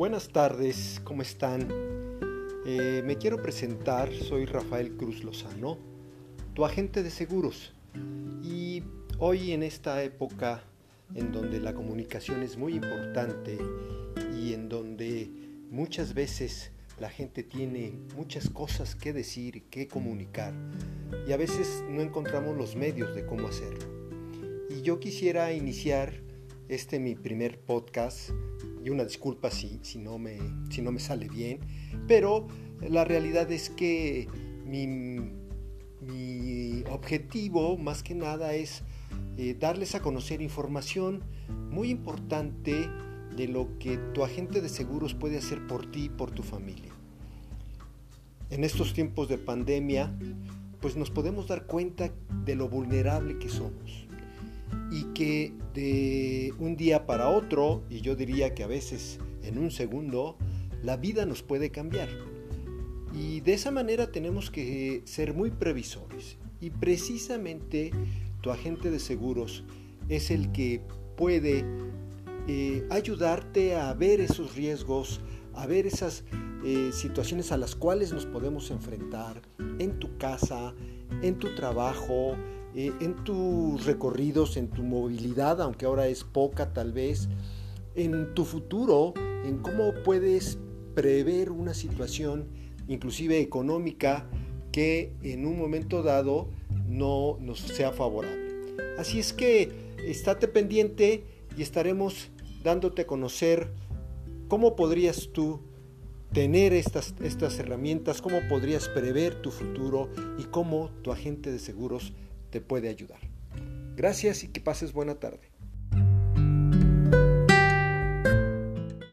buenas tardes, ¿cómo están? Eh, me quiero presentar, soy Rafael Cruz Lozano, tu agente de seguros. Y hoy en esta época en donde la comunicación es muy importante y en donde muchas veces la gente tiene muchas cosas que decir, que comunicar, y a veces no encontramos los medios de cómo hacerlo. Y yo quisiera iniciar este mi primer podcast y una disculpa si, si, no me, si no me sale bien, pero la realidad es que mi, mi objetivo más que nada es eh, darles a conocer información muy importante de lo que tu agente de seguros puede hacer por ti y por tu familia. En estos tiempos de pandemia, pues nos podemos dar cuenta de lo vulnerable que somos y que de un día para otro, y yo diría que a veces en un segundo, la vida nos puede cambiar. Y de esa manera tenemos que ser muy previsores. Y precisamente tu agente de seguros es el que puede eh, ayudarte a ver esos riesgos, a ver esas eh, situaciones a las cuales nos podemos enfrentar en tu casa, en tu trabajo, eh, en tus recorridos, en tu movilidad, aunque ahora es poca tal vez, en tu futuro, en cómo puedes prever una situación, inclusive económica, que en un momento dado no nos sea favorable. Así es que estate pendiente y estaremos dándote a conocer cómo podrías tú tener estas, estas herramientas, cómo podrías prever tu futuro y cómo tu agente de seguros te puede ayudar. Gracias y que pases buena tarde.